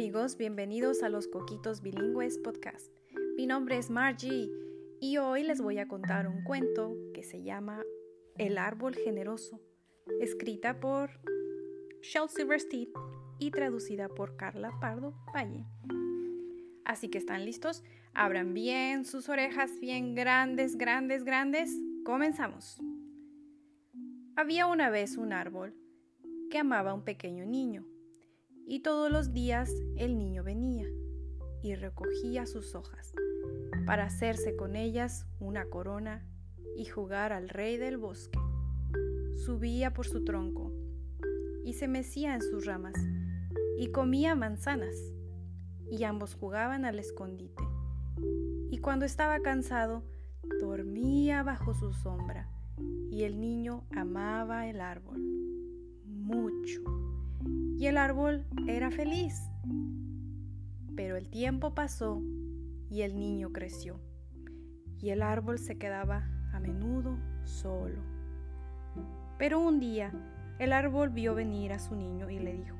amigos, bienvenidos a los Coquitos Bilingües Podcast. Mi nombre es Margie y hoy les voy a contar un cuento que se llama El árbol generoso, escrita por Shel Silverstein y traducida por Carla Pardo Valle. Así que están listos, abran bien sus orejas, bien grandes, grandes, grandes. Comenzamos. Había una vez un árbol que amaba a un pequeño niño y todos los días el niño venía y recogía sus hojas para hacerse con ellas una corona y jugar al rey del bosque. Subía por su tronco y se mecía en sus ramas y comía manzanas y ambos jugaban al escondite. Y cuando estaba cansado, dormía bajo su sombra y el niño amaba el árbol mucho y el árbol era feliz. Pero el tiempo pasó y el niño creció y el árbol se quedaba a menudo solo. Pero un día el árbol vio venir a su niño y le dijo,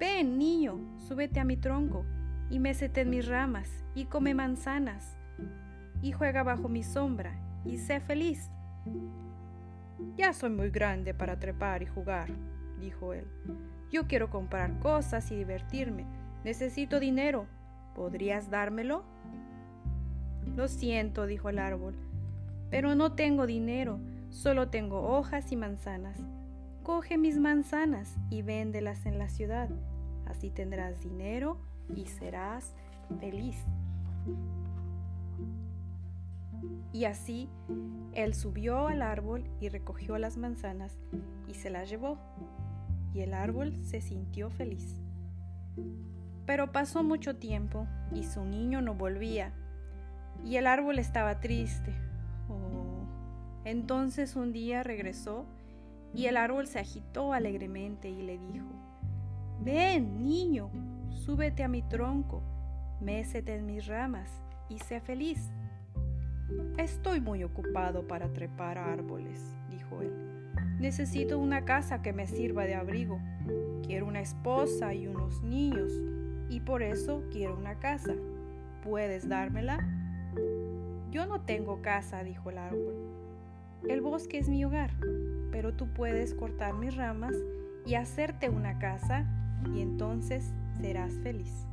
Ven, niño, súbete a mi tronco y mécete en mis ramas y come manzanas y juega bajo mi sombra y sé feliz. Ya soy muy grande para trepar y jugar, dijo él. Yo quiero comprar cosas y divertirme. Necesito dinero. ¿Podrías dármelo? Lo siento, dijo el árbol, pero no tengo dinero, solo tengo hojas y manzanas. Coge mis manzanas y véndelas en la ciudad. Así tendrás dinero y serás feliz. Y así él subió al árbol y recogió las manzanas y se las llevó y el árbol se sintió feliz. Pero pasó mucho tiempo y su niño no volvía y el árbol estaba triste. Oh. Entonces un día regresó y el árbol se agitó alegremente y le dijo, Ven, niño, súbete a mi tronco, mécete en mis ramas y sé feliz. Estoy muy ocupado para trepar árboles, dijo él. Necesito una casa que me sirva de abrigo. Quiero una esposa y unos niños, y por eso quiero una casa. ¿Puedes dármela? Yo no tengo casa, dijo el árbol. El bosque es mi hogar, pero tú puedes cortar mis ramas y hacerte una casa, y entonces serás feliz.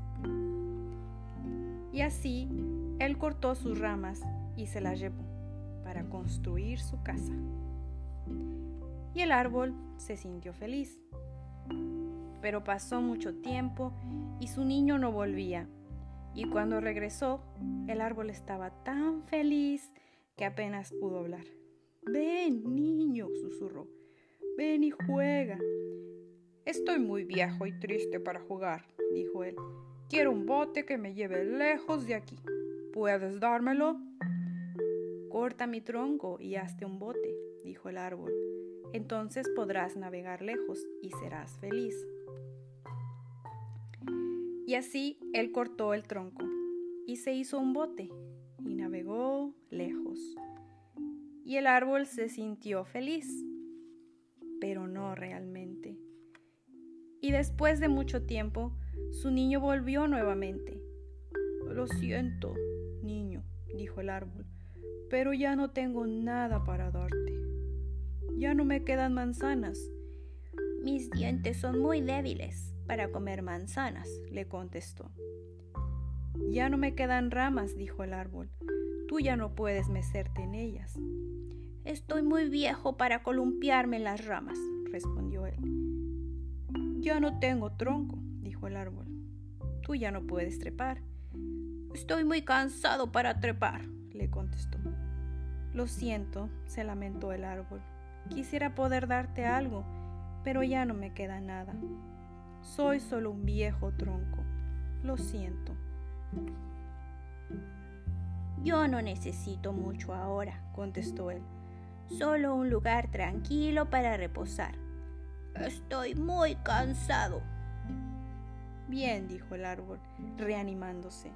Y así él cortó sus ramas y se las llevó para construir su casa y el árbol se sintió feliz. Pero pasó mucho tiempo y su niño no volvía. Y cuando regresó, el árbol estaba tan feliz que apenas pudo hablar. Ven, niño, susurró. Ven y juega. Estoy muy viejo y triste para jugar, dijo él. Quiero un bote que me lleve lejos de aquí. ¿Puedes dármelo? Corta mi tronco y hazte un bote, dijo el árbol entonces podrás navegar lejos y serás feliz. Y así él cortó el tronco y se hizo un bote y navegó lejos. Y el árbol se sintió feliz, pero no realmente. Y después de mucho tiempo, su niño volvió nuevamente. Lo siento, niño, dijo el árbol, pero ya no tengo nada para darte. Ya no me quedan manzanas. Mis dientes son muy débiles para comer manzanas, le contestó. Ya no me quedan ramas, dijo el árbol. Tú ya no puedes mecerte en ellas. Estoy muy viejo para columpiarme en las ramas, respondió él. Ya no tengo tronco, dijo el árbol. Tú ya no puedes trepar. Estoy muy cansado para trepar, le contestó. Lo siento, se lamentó el árbol. Quisiera poder darte algo, pero ya no me queda nada. Soy solo un viejo tronco. Lo siento. Yo no necesito mucho ahora, contestó él. Solo un lugar tranquilo para reposar. Estoy muy cansado. Bien, dijo el árbol, reanimándose.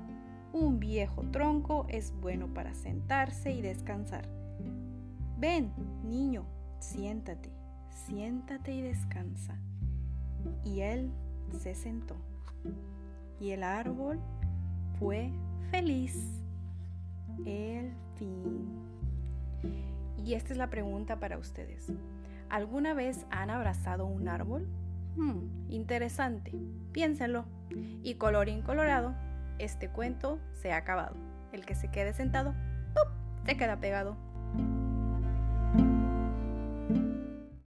Un viejo tronco es bueno para sentarse y descansar. Ven, niño, Siéntate, siéntate y descansa. Y él se sentó. y el árbol fue feliz. El fin. Y esta es la pregunta para ustedes. ¿Alguna vez han abrazado un árbol? Hmm, interesante. Piénsenlo. Y colorín colorado, este cuento se ha acabado. El que se quede sentado, se queda pegado.